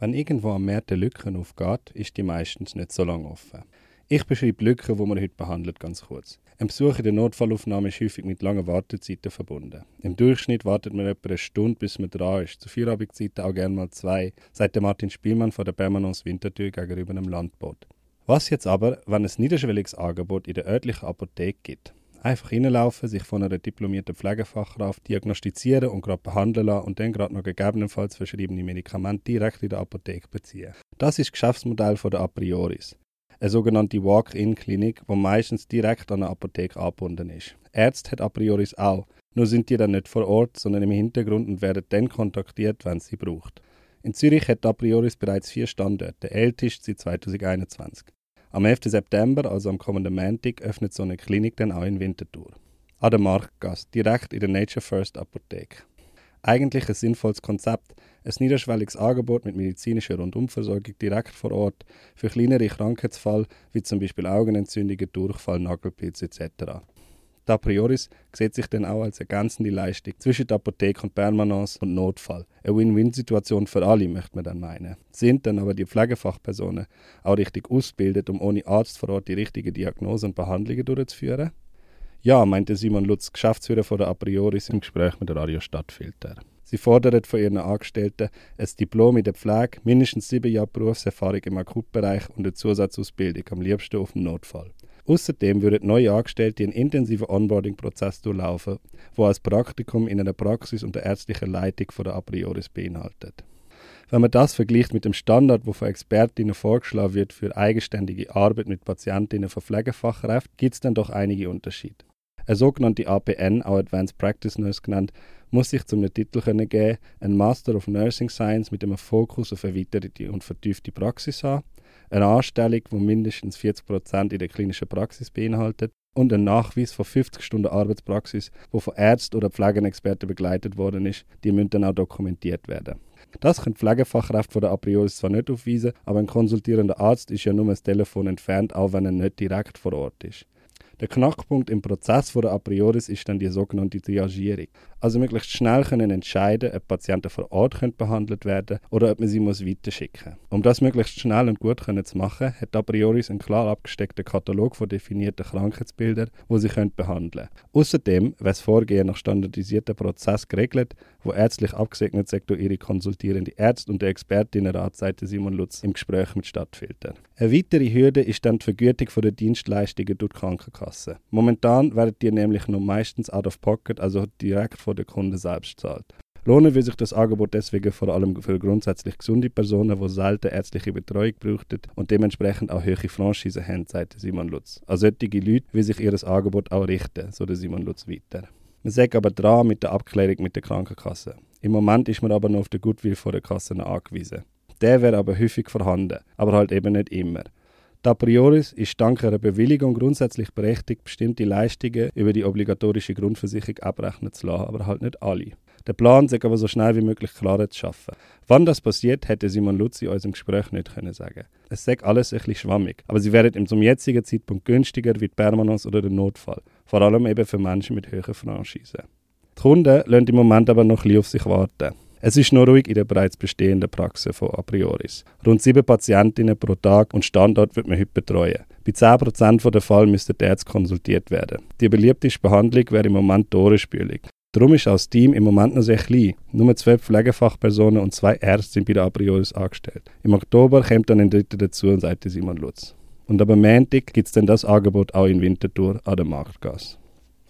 Wenn irgendwo am Markt eine Lücke aufgeht, ist die meistens nicht so lange offen. Ich beschreibe die Lücke, die man heute behandelt, ganz kurz. Ein Besuch in der Notfallaufnahme ist häufig mit langen Wartezeiten verbunden. Im Durchschnitt wartet man etwa eine Stunde, bis man dran ist. Zu Feierabendzeiten auch gerne mal zwei, sagt Martin Spielmann von der Permanence Winterthur gegenüber einem Landboot. Was jetzt aber, wenn es niederschwelliges Angebot in der örtlichen Apotheke gibt? Einfach reinlaufen, sich von einer diplomierten Pflegefachkraft diagnostizieren und gerade behandeln lassen und dann gerade noch gegebenenfalls verschriebene Medikamente direkt in der Apotheke beziehen. Das ist das Geschäftsmodell der A Prioris eine sogenannte Walk-in-Klinik, die meistens direkt an eine Apotheke angebunden ist. Ärzte hat a priori auch, nur sind die dann nicht vor Ort, sondern im Hintergrund und werden dann kontaktiert, wenn sie braucht. In Zürich hat a priori bereits vier Standorte, der älteste seit 2021. Am 11. September, also am kommenden Montag, öffnet so eine Klinik dann auch in Winterthur. An der Marktgasse, direkt in der Nature First Apotheke. Eigentlich ein sinnvolles Konzept, ein niederschwelliges Angebot mit medizinischer Rundumversorgung direkt vor Ort für kleinere Krankheitsfälle wie zum Beispiel Augenentzündungen, Durchfall, Nagelpilz etc. Da Prioris sieht sich dann auch als ergänzende Leistung zwischen der Apotheke und Permanence und Notfall. Eine Win-Win-Situation für alle, möchte man dann meinen. Sind dann aber die Pflegefachpersonen auch richtig ausgebildet, um ohne Arzt vor Ort die richtigen Diagnosen und Behandlungen durchzuführen? Ja, meinte Simon Lutz, Geschäftsführer von der A Prioris im Gespräch mit der Radio Stadtfilter. Sie fordern von ihren Angestellten ein Diplom in der Pflege, mindestens sieben Jahre Berufserfahrung im Akutbereich und eine Zusatzausbildung, am liebsten auf dem Notfall. Außerdem würden neue Angestellte einen intensiven Onboarding-Prozess durchlaufen, wo als Praktikum in einer Praxis unter ärztlicher Leitung von der A Prioris beinhaltet. Wenn man das vergleicht mit dem Standard, wo von Expertinnen vorgeschlagen wird für eigenständige Arbeit mit Patientinnen von Pflegefachkräften, gibt es dann doch einige Unterschiede. Eine sogenannte APN, auch Advanced Practice Nurse genannt, muss sich zum Titel können geben, ein Master of Nursing Science mit einem Fokus auf erweiterte und vertiefte Praxis haben, eine Anstellung, die mindestens 40% in der klinischen Praxis beinhaltet und ein Nachweis von 50 Stunden Arbeitspraxis, wo von Ärzten oder Pflegenexperten begleitet worden ist, die müssen dann auch dokumentiert werden. Das können Pflegefachkräfte von der A priori zwar nicht aufweisen, aber ein konsultierender Arzt ist ja nur ein Telefon entfernt, auch wenn er nicht direkt vor Ort ist. Der Knackpunkt im Prozess von der A prioris ist dann die sogenannte Triagierung. Also möglichst schnell können entscheiden, ob Patienten vor Ort können behandelt werden oder ob man sie weiterschicken muss. Um das möglichst schnell und gut können zu machen, hat A prioris einen klar abgesteckten Katalog von definierten Krankheitsbildern, wo sie können behandeln können. Außerdem wird das Vorgehen nach standardisierten Prozess geregelt, wo ärztlich abgesegnet sagt ihre konsultierende Ärzte und der Expertinnenrat, sagte Simon Lutz im Gespräch mit Stadtfilter. Eine weitere Hürde ist dann die Vergütung der Dienstleistungen durch die Krankenkasse. Kasse. Momentan werden die nämlich nur meistens out of pocket, also direkt von der Kunde selbst zahlt. Lohnen will sich das Angebot deswegen vor allem für grundsätzlich gesunde Personen, die selten ärztliche Betreuung brauchten und dementsprechend auch hohe Franchise haben, sagt Simon Lutz. An solche Leute will sich ihr Angebot auch richten, so der Simon Lutz weiter. Man sagt aber dran mit der Abklärung mit der Krankenkasse. Im Moment ist man aber noch auf den Goodwill von der Kasse angewiesen. Der wäre aber häufig vorhanden, aber halt eben nicht immer. Da prioris ist dank einer Bewilligung grundsätzlich berechtigt, bestimmte Leistungen über die obligatorische Grundversicherung abrechnen zu lassen, aber halt nicht alle. Der Plan ist aber so schnell wie möglich Klarheit zu schaffen. Wann das passiert, hätte Simon Lutzi in unserem Gespräch nicht können sagen. Es sagt alles ein bisschen schwammig, aber sie wären zum jetzigen Zeitpunkt günstiger wie die Permanence oder der Notfall. Vor allem eben für Menschen mit hohen Franchisen. Die Kunden lassen im Moment aber noch ein bisschen auf sich warten. Es ist nur ruhig in der bereits bestehenden Praxis von A prioris. Rund sieben Patientinnen pro Tag und Standort wird man heute betreuen. Bei 10% der Fälle müsste der Arzt konsultiert werden. Die beliebteste Behandlung wäre im Moment die. Darum ist das Team im Moment noch sehr klein. Nur zwei Pflegefachpersonen und zwei Ärzte sind bei der A prioris angestellt. Im Oktober kommt dann ein Dritter dazu, sagte Simon Lutz. Und am Montag gibt es dann das Angebot auch in Winterthur an der Marktgasse.